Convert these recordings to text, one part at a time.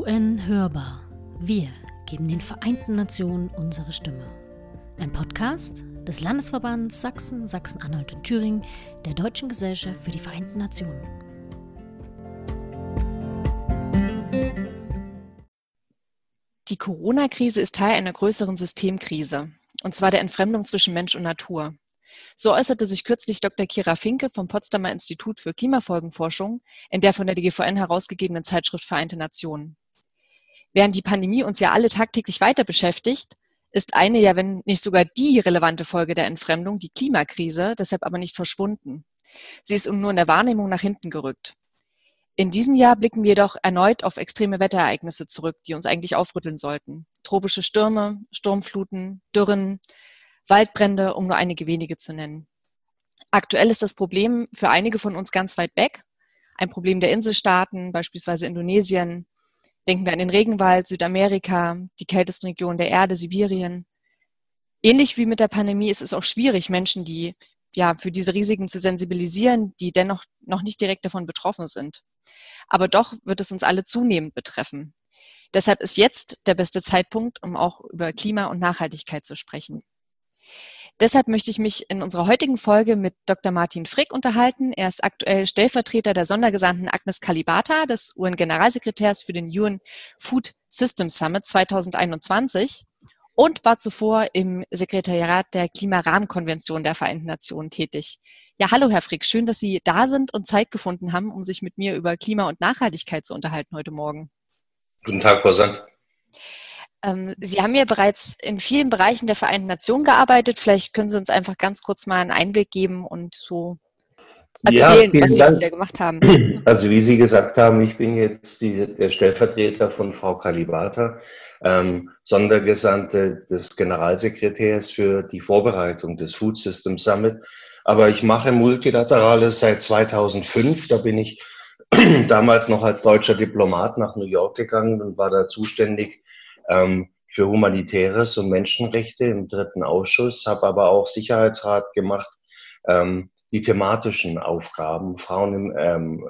UN hörbar. Wir geben den Vereinten Nationen unsere Stimme. Ein Podcast des Landesverbands Sachsen, Sachsen-Anhalt und Thüringen der Deutschen Gesellschaft für die Vereinten Nationen. Die Corona-Krise ist Teil einer größeren Systemkrise, und zwar der Entfremdung zwischen Mensch und Natur. So äußerte sich kürzlich Dr. Kira Finke vom Potsdamer Institut für Klimafolgenforschung in der von der DGVN herausgegebenen Zeitschrift Vereinte Nationen. Während die Pandemie uns ja alle tagtäglich weiter beschäftigt, ist eine, ja wenn nicht sogar die relevante Folge der Entfremdung, die Klimakrise, deshalb aber nicht verschwunden. Sie ist nur in der Wahrnehmung nach hinten gerückt. In diesem Jahr blicken wir jedoch erneut auf extreme Wetterereignisse zurück, die uns eigentlich aufrütteln sollten. Tropische Stürme, Sturmfluten, Dürren, Waldbrände, um nur einige wenige zu nennen. Aktuell ist das Problem für einige von uns ganz weit weg. Ein Problem der Inselstaaten, beispielsweise Indonesien. Denken wir an den Regenwald, Südamerika, die kältesten Regionen der Erde, Sibirien. Ähnlich wie mit der Pandemie ist es auch schwierig, Menschen, die ja für diese Risiken zu sensibilisieren, die dennoch noch nicht direkt davon betroffen sind. Aber doch wird es uns alle zunehmend betreffen. Deshalb ist jetzt der beste Zeitpunkt, um auch über Klima und Nachhaltigkeit zu sprechen. Deshalb möchte ich mich in unserer heutigen Folge mit Dr. Martin Frick unterhalten. Er ist aktuell Stellvertreter der Sondergesandten Agnes Kalibata, des UN-Generalsekretärs für den UN Food Systems Summit 2021 und war zuvor im Sekretariat der Klimarahmenkonvention der Vereinten Nationen tätig. Ja, hallo Herr Frick, schön, dass Sie da sind und Zeit gefunden haben, um sich mit mir über Klima und Nachhaltigkeit zu unterhalten heute Morgen. Guten Tag, Frau Sand. Ähm, Sie haben ja bereits in vielen Bereichen der Vereinten Nationen gearbeitet. Vielleicht können Sie uns einfach ganz kurz mal einen Einblick geben und so erzählen, ja, was Sie Dank. bisher gemacht haben. Also wie Sie gesagt haben, ich bin jetzt die, der Stellvertreter von Frau Kalibata, ähm, Sondergesandte des Generalsekretärs für die Vorbereitung des Food System Summit. Aber ich mache Multilaterales seit 2005. Da bin ich damals noch als deutscher Diplomat nach New York gegangen und war da zuständig ähm, für Humanitäres und Menschenrechte im dritten Ausschuss, habe aber auch Sicherheitsrat gemacht, ähm, die thematischen Aufgaben, Frauen im, ähm,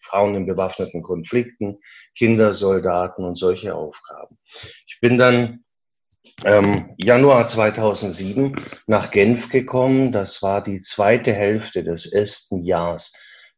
Frauen in bewaffneten Konflikten, Kindersoldaten und solche Aufgaben. Ich bin dann ähm, Januar 2007 nach Genf gekommen. Das war die zweite Hälfte des ersten Jahres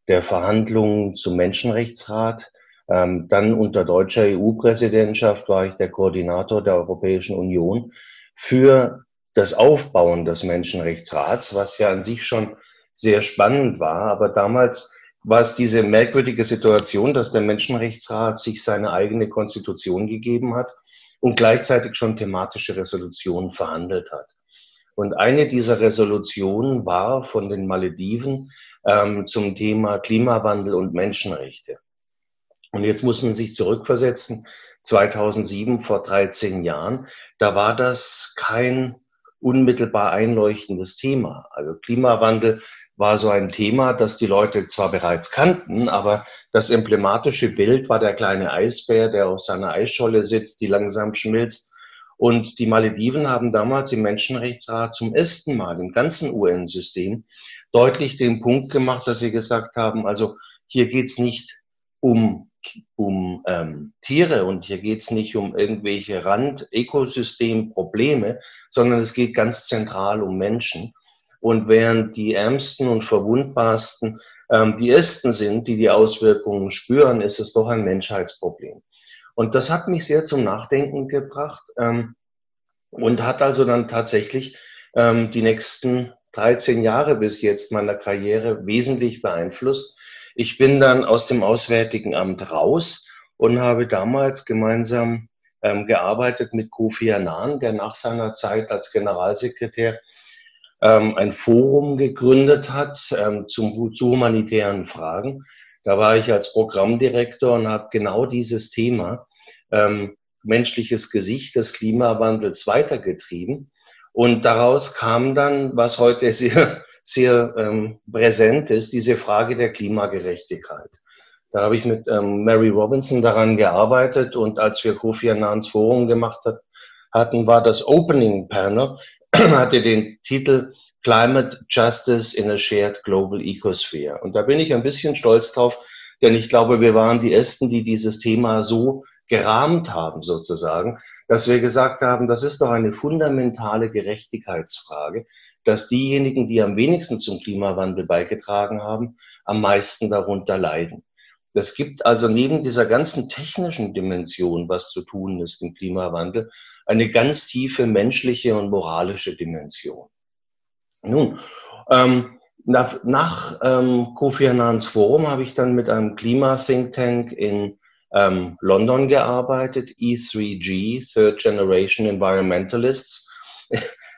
der Verhandlungen zum Menschenrechtsrat. Ähm, dann unter deutscher EU-Präsidentschaft war ich der Koordinator der Europäischen Union für das Aufbauen des Menschenrechtsrats, was ja an sich schon sehr spannend war. Aber damals war es diese merkwürdige Situation, dass der Menschenrechtsrat sich seine eigene Konstitution gegeben hat und gleichzeitig schon thematische Resolutionen verhandelt hat. Und eine dieser Resolutionen war von den Malediven ähm, zum Thema Klimawandel und Menschenrechte. Und jetzt muss man sich zurückversetzen, 2007, vor 13 Jahren, da war das kein unmittelbar einleuchtendes Thema. Also Klimawandel war so ein Thema, das die Leute zwar bereits kannten, aber das emblematische Bild war der kleine Eisbär, der auf seiner Eisscholle sitzt, die langsam schmilzt. Und die Malediven haben damals im Menschenrechtsrat zum ersten Mal im ganzen UN-System deutlich den Punkt gemacht, dass sie gesagt haben, also hier geht's nicht um um ähm, Tiere und hier geht es nicht um irgendwelche Rand-Ökosystem-Probleme, sondern es geht ganz zentral um Menschen. Und während die Ärmsten und Verwundbarsten ähm, die Ersten sind, die die Auswirkungen spüren, ist es doch ein Menschheitsproblem. Und das hat mich sehr zum Nachdenken gebracht ähm, und hat also dann tatsächlich ähm, die nächsten 13 Jahre bis jetzt meiner Karriere wesentlich beeinflusst ich bin dann aus dem Auswärtigen Amt raus und habe damals gemeinsam ähm, gearbeitet mit Kofi Annan, der nach seiner Zeit als Generalsekretär ähm, ein Forum gegründet hat ähm, zum, zu humanitären Fragen. Da war ich als Programmdirektor und habe genau dieses Thema ähm, menschliches Gesicht des Klimawandels weitergetrieben. Und daraus kam dann, was heute sehr sehr ähm, präsent ist, diese Frage der Klimagerechtigkeit. Da habe ich mit ähm, Mary Robinson daran gearbeitet und als wir Kofi Annans Forum gemacht hat, hatten, war das Opening Panel, hatte den Titel Climate Justice in a Shared Global Ecosphere. Und da bin ich ein bisschen stolz drauf, denn ich glaube, wir waren die Ersten, die dieses Thema so gerahmt haben sozusagen, dass wir gesagt haben, das ist doch eine fundamentale Gerechtigkeitsfrage, dass diejenigen, die am wenigsten zum Klimawandel beigetragen haben, am meisten darunter leiden. Das gibt also neben dieser ganzen technischen Dimension, was zu tun ist im Klimawandel, eine ganz tiefe menschliche und moralische Dimension. Nun, ähm, nach, nach ähm, Kofi Annans Forum habe ich dann mit einem Klima-Think Tank in ähm, London gearbeitet, E3G, Third Generation Environmentalists.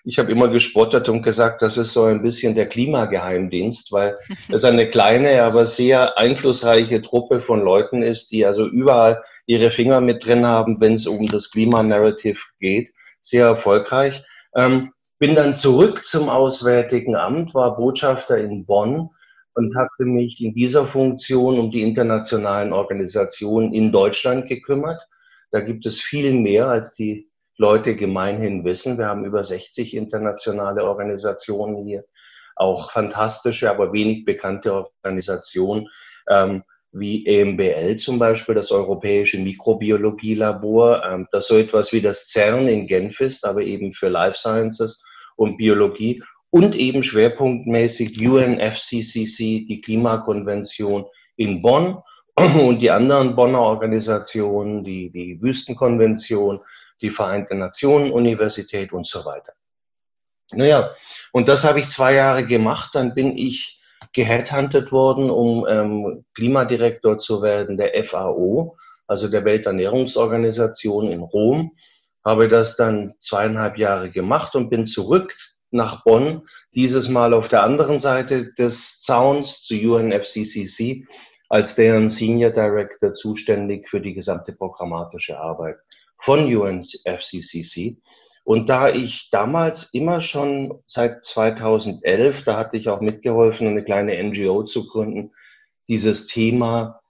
Ich habe immer gespottet und gesagt, das ist so ein bisschen der Klimageheimdienst, weil es eine kleine, aber sehr einflussreiche Truppe von Leuten ist, die also überall ihre Finger mit drin haben, wenn es um das Klimanarrative geht. Sehr erfolgreich. Ähm, bin dann zurück zum Auswärtigen Amt, war Botschafter in Bonn und hatte mich in dieser Funktion um die internationalen Organisationen in Deutschland gekümmert. Da gibt es viel mehr, als die Leute gemeinhin wissen. Wir haben über 60 internationale Organisationen hier, auch fantastische, aber wenig bekannte Organisationen. Ähm, wie EMBL zum Beispiel, das Europäische Mikrobiologielabor, ähm, das so etwas wie das CERN in Genf ist, aber eben für Life Sciences und Biologie und eben schwerpunktmäßig UNFCCC, die Klimakonvention in Bonn und die anderen Bonner Organisationen, die, die Wüstenkonvention, die Vereinten Nationen Universität und so weiter. Naja, und das habe ich zwei Jahre gemacht. Dann bin ich geheadhuntet worden, um ähm, Klimadirektor zu werden der FAO, also der Welternährungsorganisation in Rom habe das dann zweieinhalb Jahre gemacht und bin zurück nach Bonn, dieses Mal auf der anderen Seite des Zauns zu UNFCCC als deren Senior Director zuständig für die gesamte programmatische Arbeit von UNFCCC. Und da ich damals immer schon seit 2011, da hatte ich auch mitgeholfen, eine kleine NGO zu gründen, dieses Thema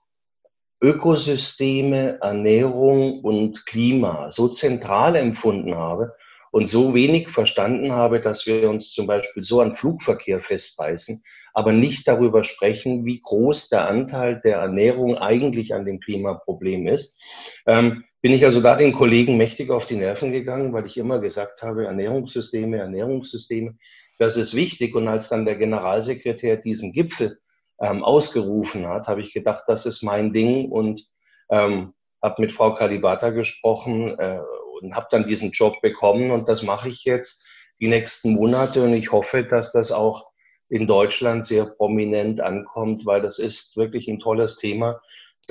Ökosysteme, Ernährung und Klima so zentral empfunden habe und so wenig verstanden habe, dass wir uns zum Beispiel so an Flugverkehr festbeißen, aber nicht darüber sprechen, wie groß der Anteil der Ernährung eigentlich an dem Klimaproblem ist, ähm, bin ich also da den Kollegen mächtig auf die Nerven gegangen, weil ich immer gesagt habe, Ernährungssysteme, Ernährungssysteme, das ist wichtig. Und als dann der Generalsekretär diesen Gipfel ähm, ausgerufen hat, habe ich gedacht, das ist mein Ding und ähm, habe mit Frau Kalibata gesprochen äh, und habe dann diesen Job bekommen und das mache ich jetzt die nächsten Monate und ich hoffe, dass das auch in Deutschland sehr prominent ankommt, weil das ist wirklich ein tolles Thema.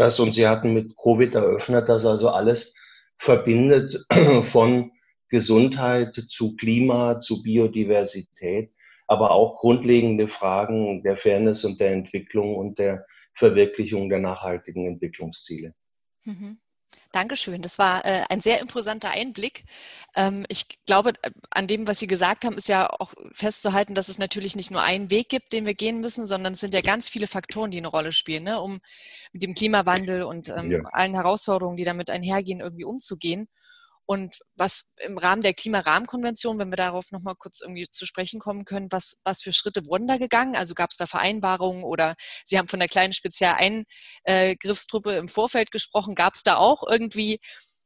Das und Sie hatten mit Covid eröffnet, dass also alles verbindet von Gesundheit zu Klima, zu Biodiversität aber auch grundlegende Fragen der Fairness und der Entwicklung und der Verwirklichung der nachhaltigen Entwicklungsziele. Mhm. Dankeschön. Das war äh, ein sehr imposanter Einblick. Ähm, ich glaube, äh, an dem, was Sie gesagt haben, ist ja auch festzuhalten, dass es natürlich nicht nur einen Weg gibt, den wir gehen müssen, sondern es sind ja ganz viele Faktoren, die eine Rolle spielen, ne, um mit dem Klimawandel und ähm, ja. allen Herausforderungen, die damit einhergehen, irgendwie umzugehen. Und was im Rahmen der Klimarahmenkonvention, wenn wir darauf nochmal kurz irgendwie zu sprechen kommen können, was, was für Schritte wurden da gegangen? Also gab es da Vereinbarungen oder Sie haben von der kleinen Spezialeingriffstruppe im Vorfeld gesprochen. Gab es da auch irgendwie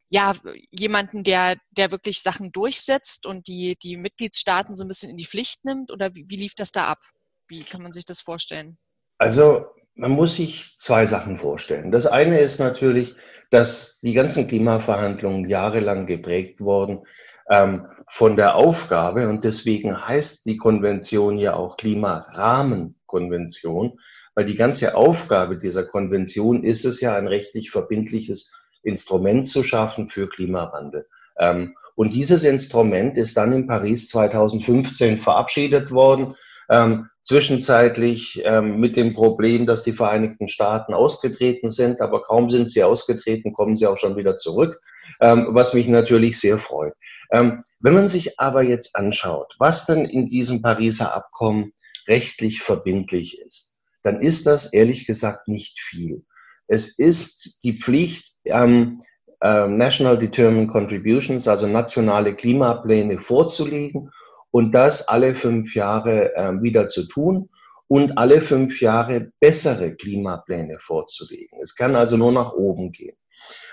ja, jemanden, der, der wirklich Sachen durchsetzt und die, die Mitgliedstaaten so ein bisschen in die Pflicht nimmt? Oder wie, wie lief das da ab? Wie kann man sich das vorstellen? Also man muss sich zwei Sachen vorstellen. Das eine ist natürlich, dass die ganzen Klimaverhandlungen jahrelang geprägt wurden ähm, von der Aufgabe, und deswegen heißt die Konvention ja auch Klimarahmenkonvention, weil die ganze Aufgabe dieser Konvention ist es ja, ein rechtlich verbindliches Instrument zu schaffen für Klimawandel. Ähm, und dieses Instrument ist dann in Paris 2015 verabschiedet worden. Ähm, zwischenzeitlich ähm, mit dem Problem, dass die Vereinigten Staaten ausgetreten sind, aber kaum sind sie ausgetreten, kommen sie auch schon wieder zurück, ähm, was mich natürlich sehr freut. Ähm, wenn man sich aber jetzt anschaut, was denn in diesem Pariser Abkommen rechtlich verbindlich ist, dann ist das ehrlich gesagt nicht viel. Es ist die Pflicht, ähm, äh, National Determined Contributions, also nationale Klimapläne vorzulegen und das alle fünf Jahre äh, wieder zu tun und alle fünf Jahre bessere Klimapläne vorzulegen. Es kann also nur nach oben gehen.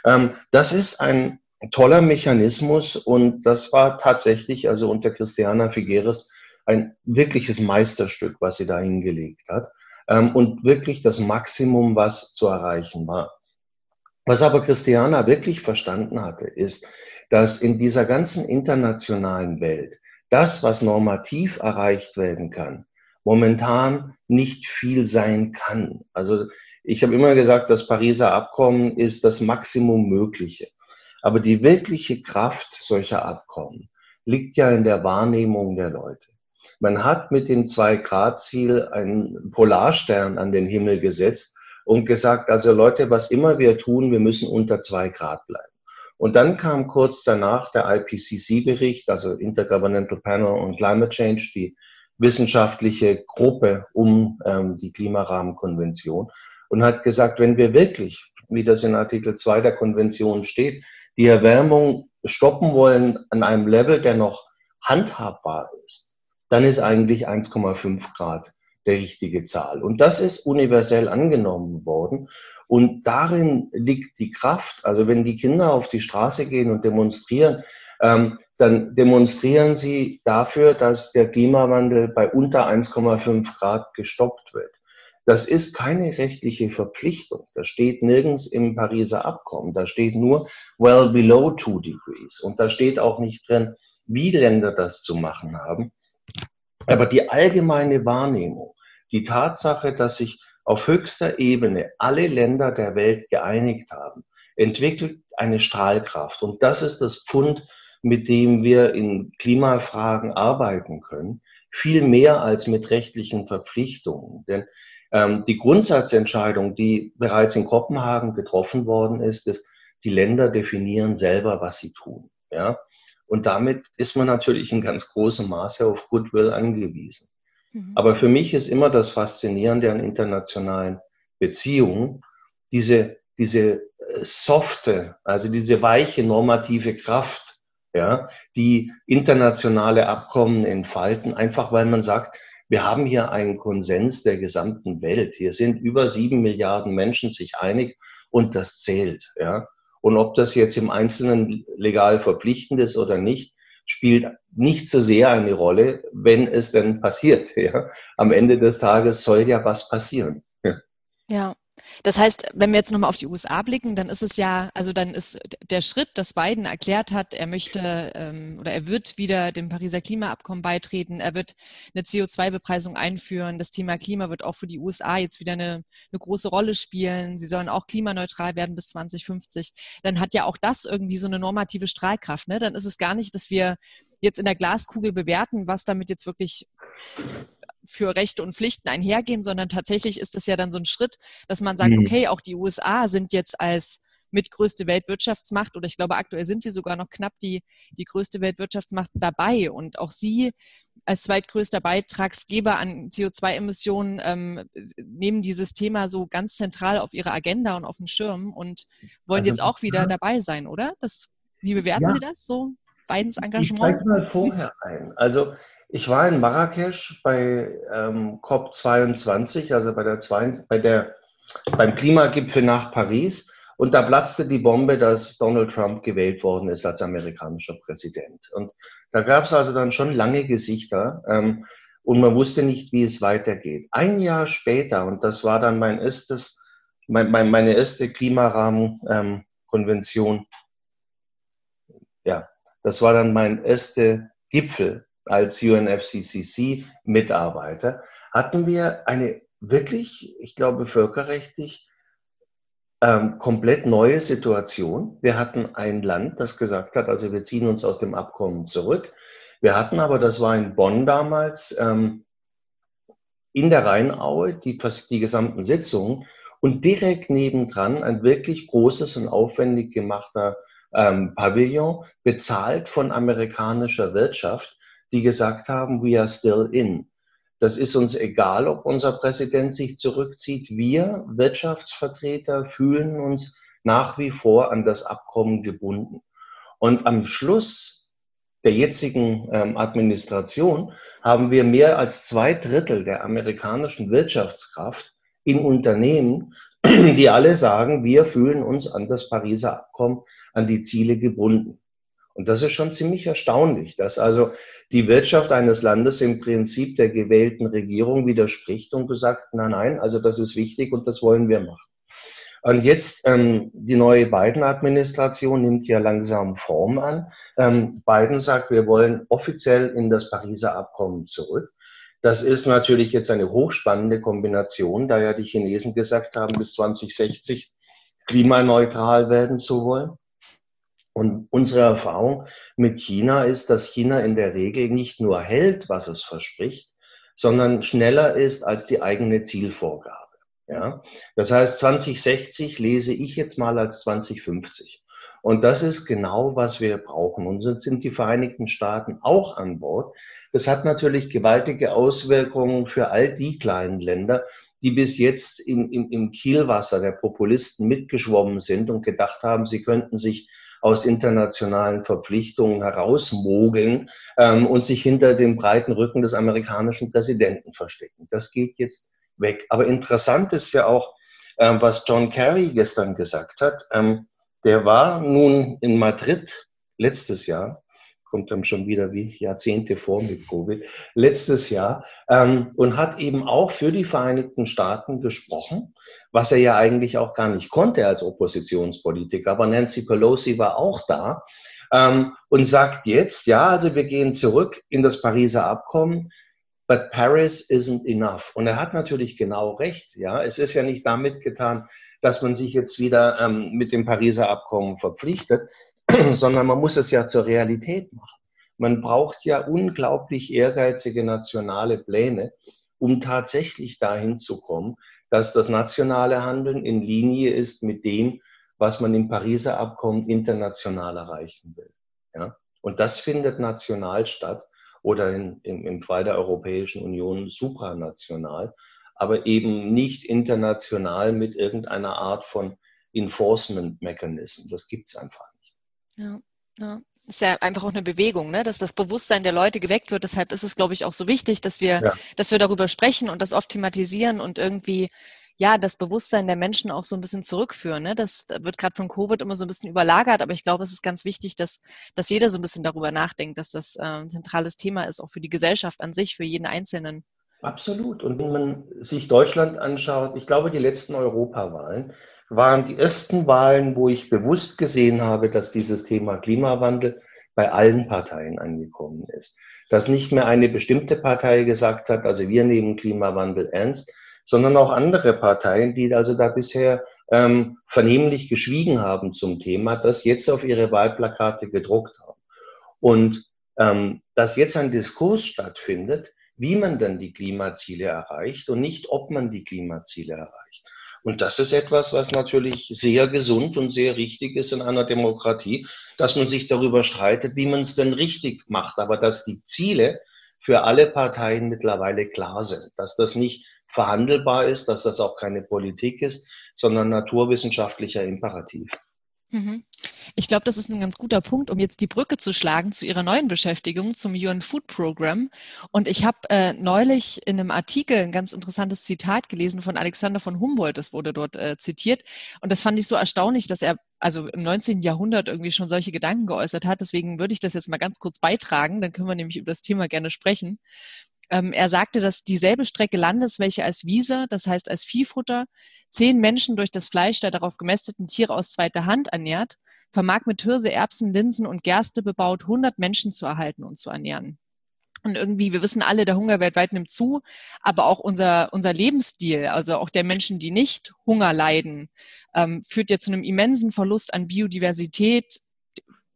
Ähm, das ist ein toller Mechanismus und das war tatsächlich, also unter Christiana Figueres, ein wirkliches Meisterstück, was sie da hingelegt hat ähm, und wirklich das Maximum, was zu erreichen war. Was aber Christiana wirklich verstanden hatte, ist, dass in dieser ganzen internationalen Welt das, was normativ erreicht werden kann, momentan nicht viel sein kann. Also ich habe immer gesagt, das Pariser Abkommen ist das Maximum Mögliche. Aber die wirkliche Kraft solcher Abkommen liegt ja in der Wahrnehmung der Leute. Man hat mit dem Zwei-Grad-Ziel einen Polarstern an den Himmel gesetzt und gesagt, also Leute, was immer wir tun, wir müssen unter zwei Grad bleiben. Und dann kam kurz danach der IPCC-Bericht, also Intergovernmental Panel on Climate Change, die wissenschaftliche Gruppe um ähm, die Klimarahmenkonvention und hat gesagt, wenn wir wirklich, wie das in Artikel 2 der Konvention steht, die Erwärmung stoppen wollen an einem Level, der noch handhabbar ist, dann ist eigentlich 1,5 Grad der richtige Zahl. Und das ist universell angenommen worden. Und darin liegt die Kraft. Also wenn die Kinder auf die Straße gehen und demonstrieren, ähm, dann demonstrieren sie dafür, dass der Klimawandel bei unter 1,5 Grad gestoppt wird. Das ist keine rechtliche Verpflichtung. Das steht nirgends im Pariser Abkommen. Da steht nur well below two degrees. Und da steht auch nicht drin, wie Länder das zu machen haben. Aber die allgemeine Wahrnehmung, die Tatsache, dass sich auf höchster Ebene alle Länder der Welt geeinigt haben, entwickelt eine Strahlkraft. Und das ist das Pfund, mit dem wir in Klimafragen arbeiten können, viel mehr als mit rechtlichen Verpflichtungen. Denn ähm, die Grundsatzentscheidung, die bereits in Kopenhagen getroffen worden ist, ist, die Länder definieren selber, was sie tun. Ja? Und damit ist man natürlich in ganz großem Maße auf Goodwill angewiesen. Mhm. Aber für mich ist immer das Faszinierende an internationalen Beziehungen, diese, diese äh, softe, also diese weiche normative Kraft, ja, die internationale Abkommen entfalten, einfach weil man sagt, wir haben hier einen Konsens der gesamten Welt. Hier sind über sieben Milliarden Menschen sich einig und das zählt. Ja. Und ob das jetzt im Einzelnen legal verpflichtend ist oder nicht, spielt nicht so sehr eine Rolle, wenn es denn passiert. Ja. Am Ende des Tages soll ja was passieren. Ja. ja. Das heißt, wenn wir jetzt nochmal auf die USA blicken, dann ist es ja, also dann ist der Schritt, dass Biden erklärt hat, er möchte ähm, oder er wird wieder dem Pariser Klimaabkommen beitreten, er wird eine CO2-Bepreisung einführen, das Thema Klima wird auch für die USA jetzt wieder eine, eine große Rolle spielen, sie sollen auch klimaneutral werden bis 2050, dann hat ja auch das irgendwie so eine normative Strahlkraft. Ne? Dann ist es gar nicht, dass wir jetzt in der Glaskugel bewerten, was damit jetzt wirklich für Rechte und Pflichten einhergehen, sondern tatsächlich ist es ja dann so ein Schritt, dass man sagt, mhm. okay, auch die USA sind jetzt als mitgrößte Weltwirtschaftsmacht oder ich glaube aktuell sind sie sogar noch knapp die, die größte Weltwirtschaftsmacht dabei und auch sie als zweitgrößter Beitragsgeber an CO2-Emissionen ähm, nehmen dieses Thema so ganz zentral auf ihre Agenda und auf den Schirm und wollen also, jetzt auch wieder ja. dabei sein, oder? Das, wie bewerten ja. Sie das so? Bidens Engagement? Ich mal vorher ein. Also ich war in Marrakesch bei ähm, COP22, also bei der, zwei, bei der, beim Klimagipfel nach Paris. Und da platzte die Bombe, dass Donald Trump gewählt worden ist als amerikanischer Präsident. Und da gab es also dann schon lange Gesichter ähm, und man wusste nicht, wie es weitergeht. Ein Jahr später, und das war dann mein erstes, mein, mein, meine erste Klimarahmenkonvention, ähm, ja, das war dann mein erster Gipfel als UNFCCC-Mitarbeiter, hatten wir eine wirklich, ich glaube, völkerrechtlich ähm, komplett neue Situation. Wir hatten ein Land, das gesagt hat, also wir ziehen uns aus dem Abkommen zurück. Wir hatten aber, das war in Bonn damals, ähm, in der Rheinaue die, die gesamten Sitzungen und direkt nebendran ein wirklich großes und aufwendig gemachter ähm, Pavillon, bezahlt von amerikanischer Wirtschaft, die gesagt haben, we are still in. Das ist uns egal, ob unser Präsident sich zurückzieht. Wir Wirtschaftsvertreter fühlen uns nach wie vor an das Abkommen gebunden. Und am Schluss der jetzigen ähm, Administration haben wir mehr als zwei Drittel der amerikanischen Wirtschaftskraft in Unternehmen, die alle sagen, wir fühlen uns an das Pariser Abkommen, an die Ziele gebunden. Und das ist schon ziemlich erstaunlich, dass also die Wirtschaft eines Landes im Prinzip der gewählten Regierung widerspricht und gesagt, nein, nein, also das ist wichtig und das wollen wir machen. Und jetzt ähm, die neue Biden-Administration nimmt ja langsam Form an. Ähm, Biden sagt, wir wollen offiziell in das Pariser Abkommen zurück. Das ist natürlich jetzt eine hochspannende Kombination, da ja die Chinesen gesagt haben, bis 2060 klimaneutral werden zu wollen. Und unsere Erfahrung mit China ist, dass China in der Regel nicht nur hält, was es verspricht, sondern schneller ist als die eigene Zielvorgabe. Ja? Das heißt, 2060 lese ich jetzt mal als 2050. Und das ist genau, was wir brauchen. Und so sind die Vereinigten Staaten auch an Bord. Das hat natürlich gewaltige Auswirkungen für all die kleinen Länder, die bis jetzt im, im, im Kielwasser der Populisten mitgeschwommen sind und gedacht haben, sie könnten sich aus internationalen Verpflichtungen herausmogeln ähm, und sich hinter dem breiten Rücken des amerikanischen Präsidenten verstecken. Das geht jetzt weg. Aber interessant ist ja auch, ähm, was John Kerry gestern gesagt hat. Ähm, der war nun in Madrid letztes Jahr kommt dann schon wieder wie Jahrzehnte vor mit Covid, letztes Jahr ähm, und hat eben auch für die Vereinigten Staaten gesprochen, was er ja eigentlich auch gar nicht konnte als Oppositionspolitiker. Aber Nancy Pelosi war auch da ähm, und sagt jetzt, ja, also wir gehen zurück in das Pariser Abkommen. But Paris isn't enough. Und er hat natürlich genau recht. Ja, es ist ja nicht damit getan, dass man sich jetzt wieder ähm, mit dem Pariser Abkommen verpflichtet, sondern man muss es ja zur Realität machen. Man braucht ja unglaublich ehrgeizige nationale Pläne, um tatsächlich dahin zu kommen, dass das nationale Handeln in Linie ist mit dem, was man im Pariser Abkommen international erreichen will. Ja? Und das findet national statt oder in, im, im Fall der Europäischen Union supranational, aber eben nicht international mit irgendeiner Art von Enforcement Mechanism. Das gibt es einfach ja, ja. Ist ja einfach auch eine Bewegung, ne? dass das Bewusstsein der Leute geweckt wird. Deshalb ist es, glaube ich, auch so wichtig, dass wir, ja. dass wir darüber sprechen und das oft thematisieren und irgendwie ja, das Bewusstsein der Menschen auch so ein bisschen zurückführen. Ne? Das wird gerade von Covid immer so ein bisschen überlagert, aber ich glaube, es ist ganz wichtig, dass, dass jeder so ein bisschen darüber nachdenkt, dass das äh, ein zentrales Thema ist, auch für die Gesellschaft an sich, für jeden Einzelnen. Absolut. Und wenn man sich Deutschland anschaut, ich glaube, die letzten Europawahlen, waren die ersten Wahlen, wo ich bewusst gesehen habe, dass dieses Thema Klimawandel bei allen Parteien angekommen ist. Dass nicht mehr eine bestimmte Partei gesagt hat, also wir nehmen Klimawandel ernst, sondern auch andere Parteien, die also da bisher ähm, vernehmlich geschwiegen haben zum Thema, das jetzt auf ihre Wahlplakate gedruckt haben. Und ähm, dass jetzt ein Diskurs stattfindet, wie man dann die Klimaziele erreicht und nicht, ob man die Klimaziele erreicht. Und das ist etwas, was natürlich sehr gesund und sehr richtig ist in einer Demokratie, dass man sich darüber streitet, wie man es denn richtig macht, aber dass die Ziele für alle Parteien mittlerweile klar sind, dass das nicht verhandelbar ist, dass das auch keine Politik ist, sondern naturwissenschaftlicher Imperativ. Mhm. Ich glaube, das ist ein ganz guter Punkt, um jetzt die Brücke zu schlagen zu Ihrer neuen Beschäftigung zum UN Food Program. Und ich habe äh, neulich in einem Artikel ein ganz interessantes Zitat gelesen von Alexander von Humboldt. Das wurde dort äh, zitiert. Und das fand ich so erstaunlich, dass er also im 19. Jahrhundert irgendwie schon solche Gedanken geäußert hat. Deswegen würde ich das jetzt mal ganz kurz beitragen. Dann können wir nämlich über das Thema gerne sprechen. Ähm, er sagte, dass dieselbe Strecke Landes, welche als Wiese, das heißt als Viehfutter, zehn Menschen durch das Fleisch der darauf gemästeten Tiere aus zweiter Hand ernährt, vermag mit Hirse, Erbsen, Linsen und Gerste bebaut 100 Menschen zu erhalten und zu ernähren. Und irgendwie, wir wissen alle, der Hunger weltweit nimmt zu, aber auch unser, unser Lebensstil, also auch der Menschen, die nicht Hunger leiden, ähm, führt ja zu einem immensen Verlust an Biodiversität.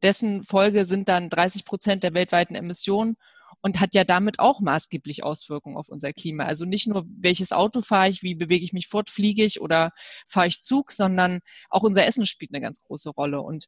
Dessen Folge sind dann 30 Prozent der weltweiten Emissionen und hat ja damit auch maßgeblich Auswirkungen auf unser Klima. Also nicht nur, welches Auto fahre ich, wie bewege ich mich fort, fliege ich oder fahre ich Zug, sondern auch unser Essen spielt eine ganz große Rolle. Und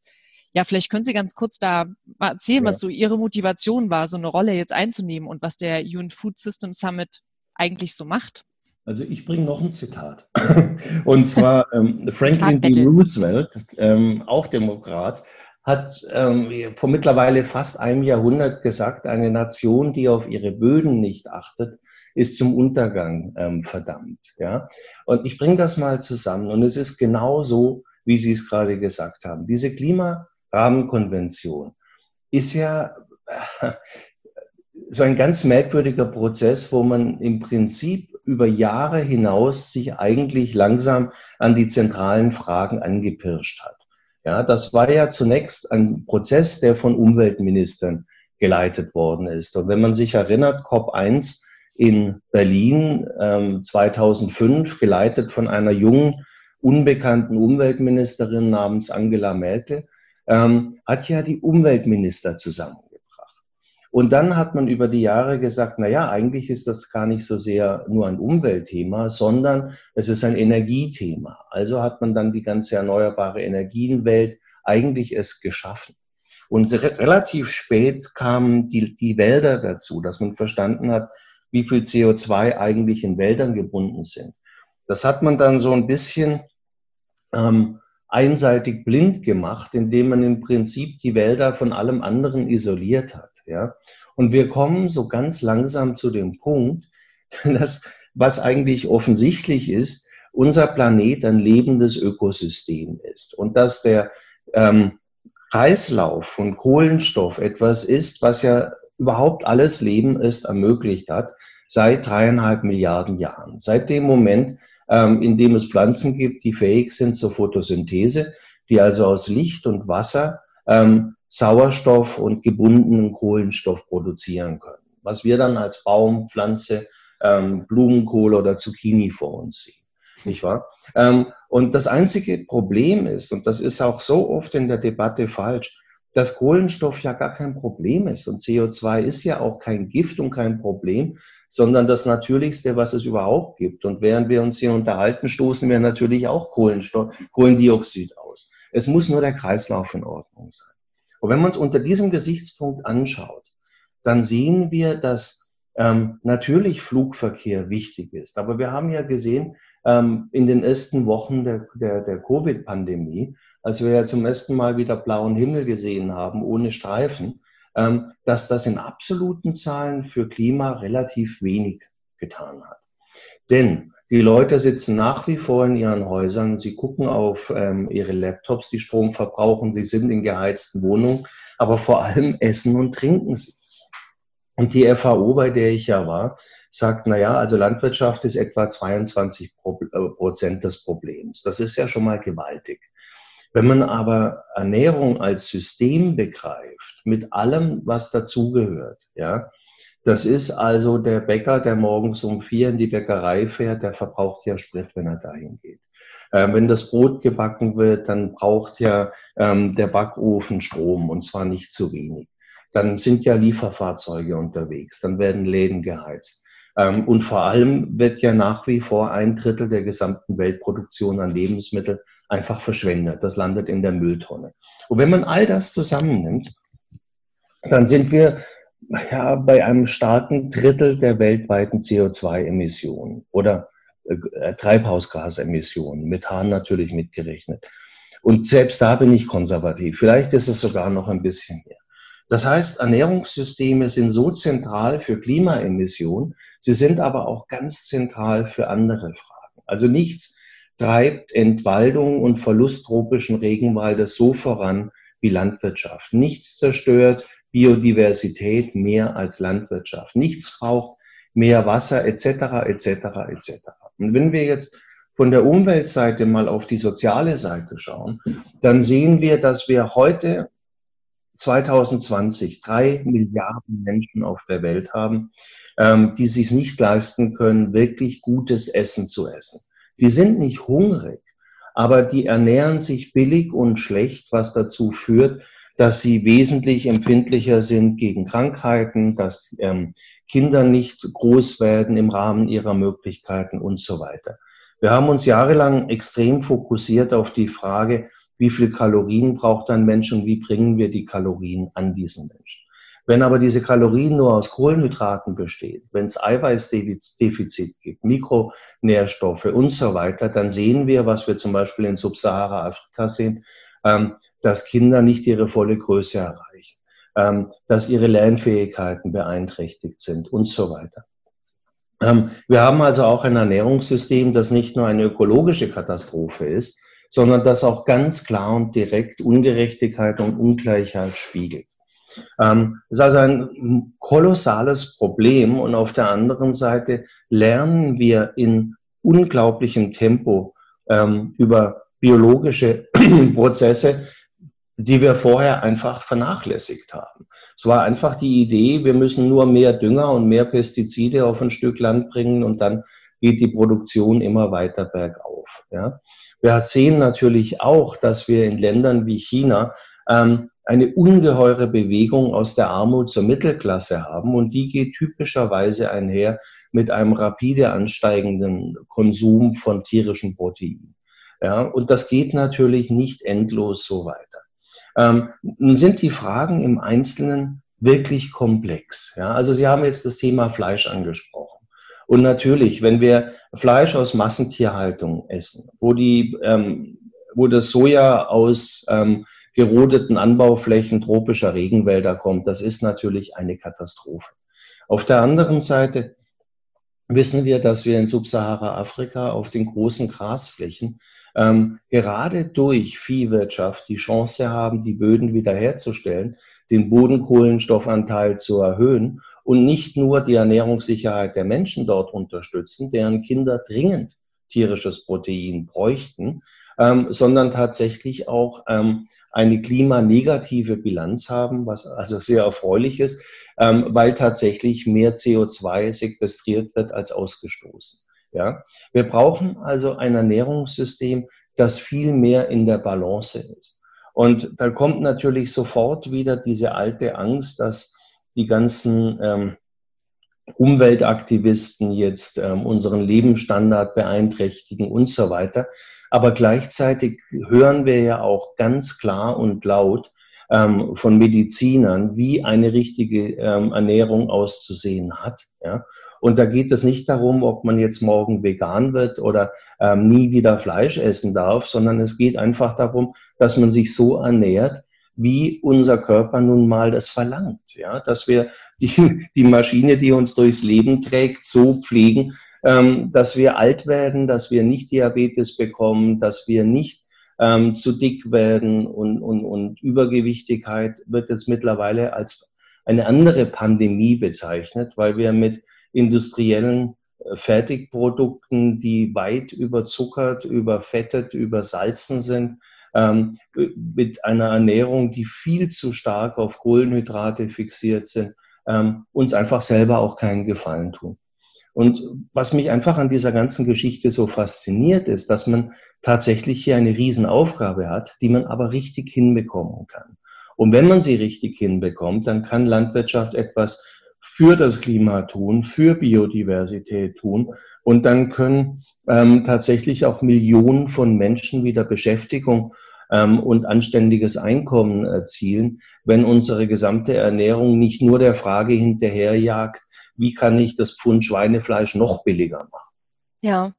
ja, vielleicht können Sie ganz kurz da mal erzählen, ja. was so Ihre Motivation war, so eine Rolle jetzt einzunehmen und was der UN Food System Summit eigentlich so macht. Also ich bringe noch ein Zitat. Und zwar ähm, Franklin D. Roosevelt, ähm, auch Demokrat, hat ähm, vor mittlerweile fast einem Jahrhundert gesagt, eine Nation, die auf ihre Böden nicht achtet, ist zum Untergang ähm, verdammt. Ja? Und ich bringe das mal zusammen und es ist genau so, wie Sie es gerade gesagt haben. Diese Klimarahmenkonvention ist ja äh, so ein ganz merkwürdiger Prozess, wo man im Prinzip über Jahre hinaus sich eigentlich langsam an die zentralen Fragen angepirscht hat. Ja, das war ja zunächst ein Prozess, der von Umweltministern geleitet worden ist. Und wenn man sich erinnert, COP1 in Berlin ähm, 2005, geleitet von einer jungen, unbekannten Umweltministerin namens Angela Merkel, ähm, hat ja die Umweltminister zusammen und dann hat man über die Jahre gesagt, na ja, eigentlich ist das gar nicht so sehr nur ein Umweltthema, sondern es ist ein Energiethema. Also hat man dann die ganze erneuerbare Energienwelt eigentlich es geschaffen. Und relativ spät kamen die, die Wälder dazu, dass man verstanden hat, wie viel CO2 eigentlich in Wäldern gebunden sind. Das hat man dann so ein bisschen ähm, einseitig blind gemacht, indem man im Prinzip die Wälder von allem anderen isoliert hat. Ja? Und wir kommen so ganz langsam zu dem Punkt, dass, was eigentlich offensichtlich ist, unser Planet ein lebendes Ökosystem ist und dass der ähm, Kreislauf von Kohlenstoff etwas ist, was ja überhaupt alles Leben ist ermöglicht hat, seit dreieinhalb Milliarden Jahren. Seit dem Moment, ähm, in dem es Pflanzen gibt, die fähig sind zur Photosynthese, die also aus Licht und Wasser ähm, Sauerstoff und gebundenen Kohlenstoff produzieren können. Was wir dann als Baum, Pflanze, ähm, Blumenkohl oder Zucchini vor uns sehen. Nicht wahr? Ähm, und das einzige Problem ist, und das ist auch so oft in der Debatte falsch, dass Kohlenstoff ja gar kein Problem ist und CO2 ist ja auch kein Gift und kein Problem, sondern das Natürlichste, was es überhaupt gibt. Und während wir uns hier unterhalten, stoßen wir natürlich auch Kohlenstoff, Kohlendioxid aus. Es muss nur der Kreislauf in Ordnung sein. Und wenn man es unter diesem Gesichtspunkt anschaut, dann sehen wir, dass ähm, natürlich Flugverkehr wichtig ist. Aber wir haben ja gesehen, ähm, in den ersten Wochen der, der, der Covid-Pandemie, als wir ja zum ersten Mal wieder blauen Himmel gesehen haben, ohne Streifen, ähm, dass das in absoluten Zahlen für Klima relativ wenig getan hat. Denn die Leute sitzen nach wie vor in ihren Häusern, sie gucken auf ähm, ihre Laptops, die Strom verbrauchen, sie sind in geheizten Wohnungen, aber vor allem essen und trinken sie. Und die FAO, bei der ich ja war, sagt, na ja, also Landwirtschaft ist etwa 22 äh, Prozent des Problems. Das ist ja schon mal gewaltig. Wenn man aber Ernährung als System begreift, mit allem, was dazugehört, ja, das ist also der Bäcker, der morgens um vier in die Bäckerei fährt, der verbraucht ja Sprit, wenn er dahin geht. Ähm, wenn das Brot gebacken wird, dann braucht ja ähm, der Backofen Strom und zwar nicht zu wenig. Dann sind ja Lieferfahrzeuge unterwegs, dann werden Läden geheizt. Ähm, und vor allem wird ja nach wie vor ein Drittel der gesamten Weltproduktion an Lebensmitteln einfach verschwendet. Das landet in der Mülltonne. Und wenn man all das zusammennimmt, dann sind wir ja, bei einem starken Drittel der weltweiten CO2-Emissionen oder äh, Treibhausgasemissionen, Methan natürlich mitgerechnet. Und selbst da bin ich konservativ. Vielleicht ist es sogar noch ein bisschen mehr. Das heißt, Ernährungssysteme sind so zentral für Klimaemissionen, sie sind aber auch ganz zentral für andere Fragen. Also nichts treibt Entwaldung und Verlust tropischen Regenwaldes so voran wie Landwirtschaft. Nichts zerstört Biodiversität mehr als Landwirtschaft. Nichts braucht mehr Wasser etc. etc. etc. Und wenn wir jetzt von der Umweltseite mal auf die soziale Seite schauen, dann sehen wir, dass wir heute 2020 drei Milliarden Menschen auf der Welt haben, ähm, die sich nicht leisten können, wirklich gutes Essen zu essen. Die sind nicht hungrig, aber die ernähren sich billig und schlecht, was dazu führt, dass sie wesentlich empfindlicher sind gegen Krankheiten, dass ähm, Kinder nicht groß werden im Rahmen ihrer Möglichkeiten und so weiter. Wir haben uns jahrelang extrem fokussiert auf die Frage, wie viel Kalorien braucht ein Mensch und wie bringen wir die Kalorien an diesen Menschen. Wenn aber diese Kalorien nur aus Kohlenhydraten besteht, wenn es Eiweißdefizit gibt, Mikronährstoffe und so weiter, dann sehen wir, was wir zum Beispiel in Subsahara-Afrika sehen, ähm, dass Kinder nicht ihre volle Größe erreichen, ähm, dass ihre Lernfähigkeiten beeinträchtigt sind und so weiter. Ähm, wir haben also auch ein Ernährungssystem, das nicht nur eine ökologische Katastrophe ist, sondern das auch ganz klar und direkt Ungerechtigkeit und Ungleichheit spiegelt. Ähm, das ist also ein kolossales Problem und auf der anderen Seite lernen wir in unglaublichem Tempo ähm, über biologische Prozesse, die wir vorher einfach vernachlässigt haben. Es war einfach die Idee, wir müssen nur mehr Dünger und mehr Pestizide auf ein Stück Land bringen und dann geht die Produktion immer weiter bergauf. Ja. Wir sehen natürlich auch, dass wir in Ländern wie China ähm, eine ungeheure Bewegung aus der Armut zur Mittelklasse haben und die geht typischerweise einher mit einem rapide ansteigenden Konsum von tierischen Proteinen. Ja, und das geht natürlich nicht endlos so weiter. Ähm, nun sind die Fragen im Einzelnen wirklich komplex. Ja, also Sie haben jetzt das Thema Fleisch angesprochen. Und natürlich, wenn wir Fleisch aus Massentierhaltung essen, wo die, ähm, wo das Soja aus ähm, gerodeten Anbauflächen tropischer Regenwälder kommt, das ist natürlich eine Katastrophe. Auf der anderen Seite wissen wir, dass wir in Subsahara-Afrika auf den großen Grasflächen ähm, gerade durch Viehwirtschaft die Chance haben, die Böden wiederherzustellen, den Bodenkohlenstoffanteil zu erhöhen und nicht nur die Ernährungssicherheit der Menschen dort unterstützen, deren Kinder dringend tierisches Protein bräuchten, ähm, sondern tatsächlich auch ähm, eine klimanegative Bilanz haben, was also sehr erfreulich ist, ähm, weil tatsächlich mehr CO2 sequestriert wird als ausgestoßen. Ja? Wir brauchen also ein Ernährungssystem, das viel mehr in der Balance ist. Und da kommt natürlich sofort wieder diese alte Angst, dass die ganzen ähm, Umweltaktivisten jetzt ähm, unseren Lebensstandard beeinträchtigen und so weiter. Aber gleichzeitig hören wir ja auch ganz klar und laut ähm, von Medizinern, wie eine richtige ähm, Ernährung auszusehen hat. Ja? Und da geht es nicht darum, ob man jetzt morgen vegan wird oder ähm, nie wieder Fleisch essen darf, sondern es geht einfach darum, dass man sich so ernährt, wie unser Körper nun mal das verlangt. Ja, dass wir die, die Maschine, die uns durchs Leben trägt, so pflegen, ähm, dass wir alt werden, dass wir nicht Diabetes bekommen, dass wir nicht ähm, zu dick werden und, und, und Übergewichtigkeit wird jetzt mittlerweile als eine andere Pandemie bezeichnet, weil wir mit industriellen äh, Fertigprodukten, die weit überzuckert, überfettet, übersalzen sind, ähm, mit einer Ernährung, die viel zu stark auf Kohlenhydrate fixiert sind, ähm, uns einfach selber auch keinen Gefallen tun. Und was mich einfach an dieser ganzen Geschichte so fasziniert, ist, dass man tatsächlich hier eine Riesenaufgabe hat, die man aber richtig hinbekommen kann. Und wenn man sie richtig hinbekommt, dann kann Landwirtschaft etwas für das Klima tun, für Biodiversität tun. Und dann können ähm, tatsächlich auch Millionen von Menschen wieder Beschäftigung ähm, und anständiges Einkommen erzielen, wenn unsere gesamte Ernährung nicht nur der Frage hinterherjagt, wie kann ich das Pfund Schweinefleisch noch billiger machen. Ja,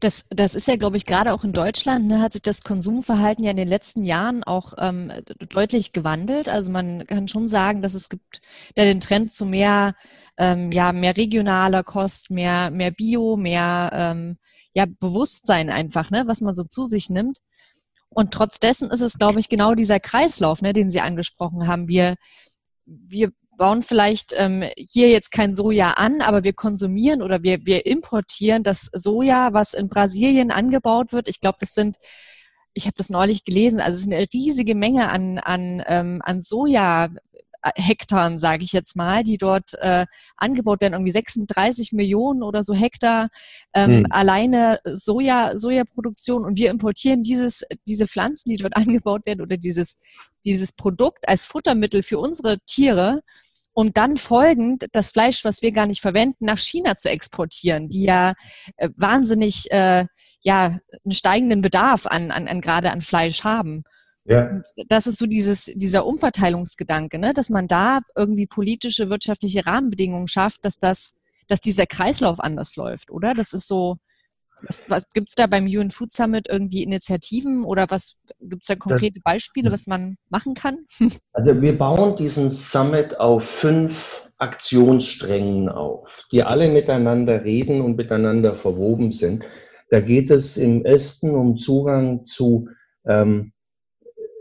das, das ist ja, glaube ich, gerade auch in Deutschland, ne, hat sich das Konsumverhalten ja in den letzten Jahren auch ähm, deutlich gewandelt. Also man kann schon sagen, dass es gibt da den Trend zu mehr, ähm, ja, mehr regionaler Kost, mehr, mehr Bio, mehr ähm, ja, Bewusstsein einfach, ne, was man so zu sich nimmt. Und trotz dessen ist es, glaube ich, genau dieser Kreislauf, ne, den Sie angesprochen haben. Wir, wir bauen vielleicht ähm, hier jetzt kein Soja an, aber wir konsumieren oder wir, wir importieren das Soja, was in Brasilien angebaut wird. Ich glaube, das sind, ich habe das neulich gelesen, also es ist eine riesige Menge an, an, ähm, an Soja. Hektaren, sage ich jetzt mal, die dort äh, angebaut werden, irgendwie 36 Millionen oder so Hektar ähm, hm. alleine Soja, Sojaproduktion und wir importieren dieses, diese Pflanzen, die dort angebaut werden oder dieses, dieses Produkt als Futtermittel für unsere Tiere um dann folgend das Fleisch, was wir gar nicht verwenden, nach China zu exportieren, die ja äh, wahnsinnig äh, ja einen steigenden Bedarf an, an, an gerade an Fleisch haben. Ja. Und das ist so dieses, dieser Umverteilungsgedanke, ne? dass man da irgendwie politische, wirtschaftliche Rahmenbedingungen schafft, dass das, dass dieser Kreislauf anders läuft, oder? Das ist so, was, was gibt es da beim UN Food Summit irgendwie Initiativen oder was gibt es da konkrete Beispiele, was man machen kann? Also wir bauen diesen Summit auf fünf Aktionssträngen auf, die alle miteinander reden und miteinander verwoben sind. Da geht es im Osten um Zugang zu, ähm,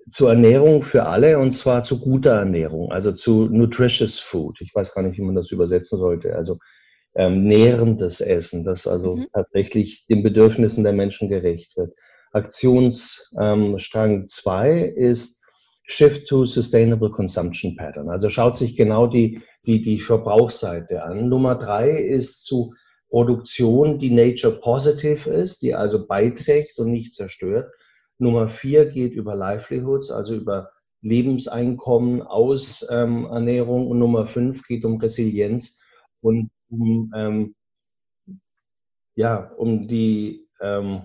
zu Ernährung für alle und zwar zu guter Ernährung, also zu nutritious food. Ich weiß gar nicht, wie man das übersetzen sollte. Also ähm, nährendes Essen, das also mhm. tatsächlich den Bedürfnissen der Menschen gerecht wird. Aktionsstrang ähm, 2 ist Shift to Sustainable Consumption Pattern. Also schaut sich genau die, die, die Verbrauchsseite an. Nummer drei ist zu Produktion, die nature positive ist, die also beiträgt und nicht zerstört. Nummer vier geht über Livelihoods, also über Lebenseinkommen aus ähm, Ernährung. Und Nummer fünf geht um Resilienz und um, ähm, ja, um die ähm,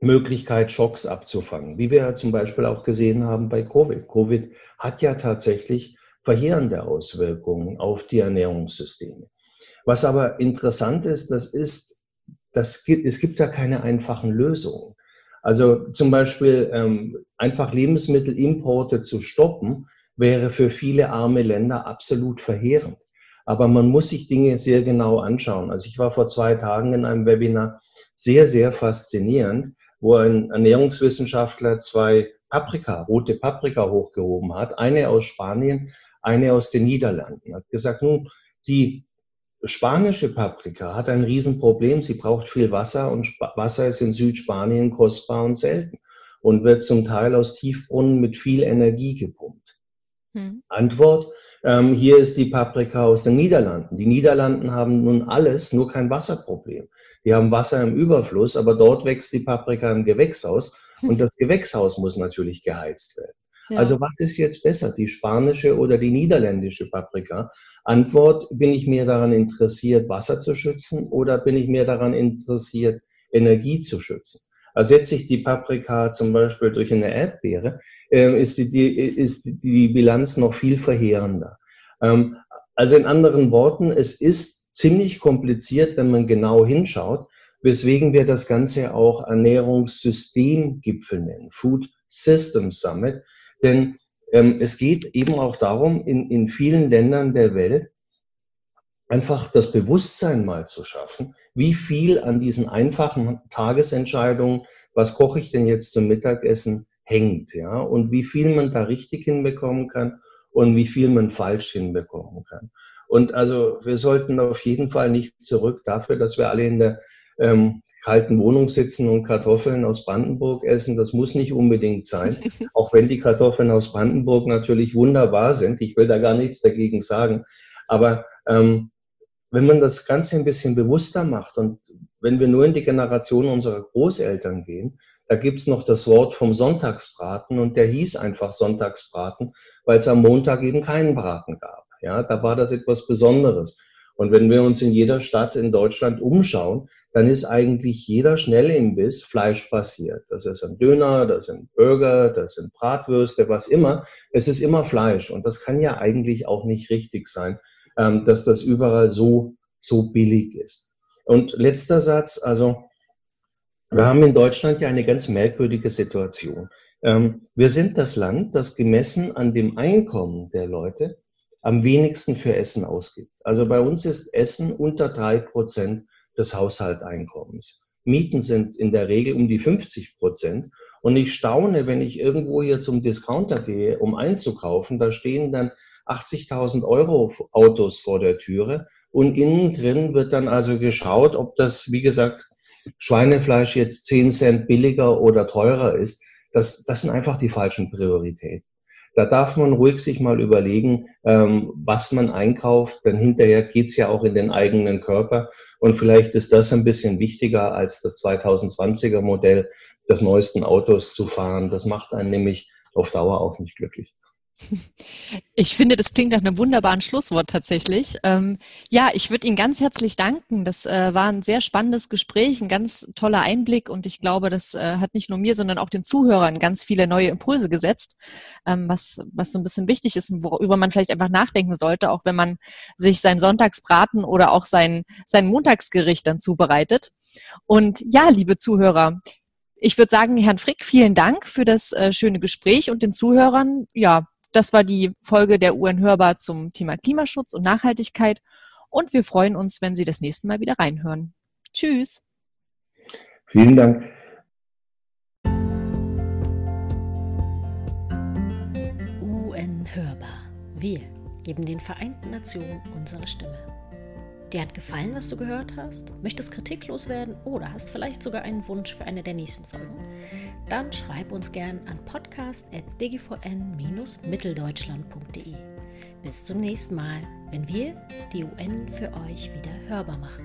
Möglichkeit, Schocks abzufangen, wie wir ja zum Beispiel auch gesehen haben bei Covid. Covid hat ja tatsächlich verheerende Auswirkungen auf die Ernährungssysteme. Was aber interessant ist, das ist, das gibt, es gibt da keine einfachen Lösungen. Also zum Beispiel ähm, einfach Lebensmittelimporte zu stoppen, wäre für viele arme Länder absolut verheerend. Aber man muss sich Dinge sehr genau anschauen. Also ich war vor zwei Tagen in einem Webinar sehr, sehr faszinierend, wo ein Ernährungswissenschaftler zwei Paprika, rote Paprika hochgehoben hat, eine aus Spanien, eine aus den Niederlanden. Er hat gesagt, nun, die spanische Paprika hat ein Riesenproblem. Sie braucht viel Wasser und Wasser ist in Südspanien kostbar und selten und wird zum Teil aus Tiefbrunnen mit viel Energie gepumpt. Hm. Antwort, ähm, hier ist die Paprika aus den Niederlanden. Die Niederlanden haben nun alles, nur kein Wasserproblem. Die haben Wasser im Überfluss, aber dort wächst die Paprika im Gewächshaus und das Gewächshaus muss natürlich geheizt werden. Ja. Also was ist jetzt besser, die spanische oder die niederländische Paprika? Antwort, bin ich mehr daran interessiert, Wasser zu schützen oder bin ich mehr daran interessiert, Energie zu schützen? Ersetze ich die Paprika zum Beispiel durch eine Erdbeere, äh, ist, die, die, ist die Bilanz noch viel verheerender. Ähm, also in anderen Worten, es ist ziemlich kompliziert, wenn man genau hinschaut, weswegen wir das Ganze auch Ernährungssystemgipfel nennen, Food System Summit. Denn ähm, es geht eben auch darum, in, in vielen Ländern der Welt einfach das Bewusstsein mal zu schaffen, wie viel an diesen einfachen Tagesentscheidungen, was koche ich denn jetzt zum Mittagessen, hängt, ja, und wie viel man da richtig hinbekommen kann und wie viel man falsch hinbekommen kann. Und also wir sollten auf jeden Fall nicht zurück dafür, dass wir alle in der ähm, kalten Wohnung sitzen und Kartoffeln aus Brandenburg essen. Das muss nicht unbedingt sein, auch wenn die Kartoffeln aus Brandenburg natürlich wunderbar sind. Ich will da gar nichts dagegen sagen. Aber ähm, wenn man das Ganze ein bisschen bewusster macht und wenn wir nur in die Generation unserer Großeltern gehen, da gibt's noch das Wort vom Sonntagsbraten und der hieß einfach Sonntagsbraten, weil es am Montag eben keinen Braten gab. Ja, da war das etwas Besonderes. Und wenn wir uns in jeder Stadt in Deutschland umschauen, dann ist eigentlich jeder Schnellimbiss Fleisch basiert. Das ist ein Döner, das sind Burger, das sind Bratwürste, was immer. Es ist immer Fleisch. Und das kann ja eigentlich auch nicht richtig sein. Ähm, dass das überall so, so billig ist. Und letzter Satz, also wir haben in Deutschland ja eine ganz merkwürdige Situation. Ähm, wir sind das Land, das gemessen an dem Einkommen der Leute am wenigsten für Essen ausgibt. Also bei uns ist Essen unter drei Prozent des Haushaltseinkommens. Mieten sind in der Regel um die 50 Prozent. Und ich staune, wenn ich irgendwo hier zum Discounter gehe, um einzukaufen, da stehen dann 80.000 Euro Autos vor der Türe und innen drin wird dann also geschaut, ob das, wie gesagt, Schweinefleisch jetzt 10 Cent billiger oder teurer ist. Das, das sind einfach die falschen Prioritäten. Da darf man ruhig sich mal überlegen, ähm, was man einkauft, denn hinterher geht's ja auch in den eigenen Körper. Und vielleicht ist das ein bisschen wichtiger als das 2020er Modell des neuesten Autos zu fahren. Das macht einen nämlich auf Dauer auch nicht glücklich. Ich finde, das klingt nach einem wunderbaren Schlusswort tatsächlich. Ähm, ja, ich würde Ihnen ganz herzlich danken. Das äh, war ein sehr spannendes Gespräch, ein ganz toller Einblick und ich glaube, das äh, hat nicht nur mir, sondern auch den Zuhörern ganz viele neue Impulse gesetzt, ähm, was, was so ein bisschen wichtig ist und worüber man vielleicht einfach nachdenken sollte, auch wenn man sich sein Sonntagsbraten oder auch sein, sein Montagsgericht dann zubereitet. Und ja, liebe Zuhörer, ich würde sagen, Herrn Frick, vielen Dank für das äh, schöne Gespräch und den Zuhörern, ja, Das war die Folge der UN Hörbar zum Thema Klimaschutz und Nachhaltigkeit. Und wir freuen uns, wenn Sie das nächste Mal wieder reinhören. Tschüss. Vielen Dank. UN Hörbar. Wir geben den Vereinten Nationen unsere Stimme. Dir hat gefallen, was du gehört hast? Möchtest kritiklos werden oder hast vielleicht sogar einen Wunsch für eine der nächsten Folgen? Dann schreib uns gern an podcast.dgvn-mitteldeutschland.de. Bis zum nächsten Mal, wenn wir die UN für euch wieder hörbar machen.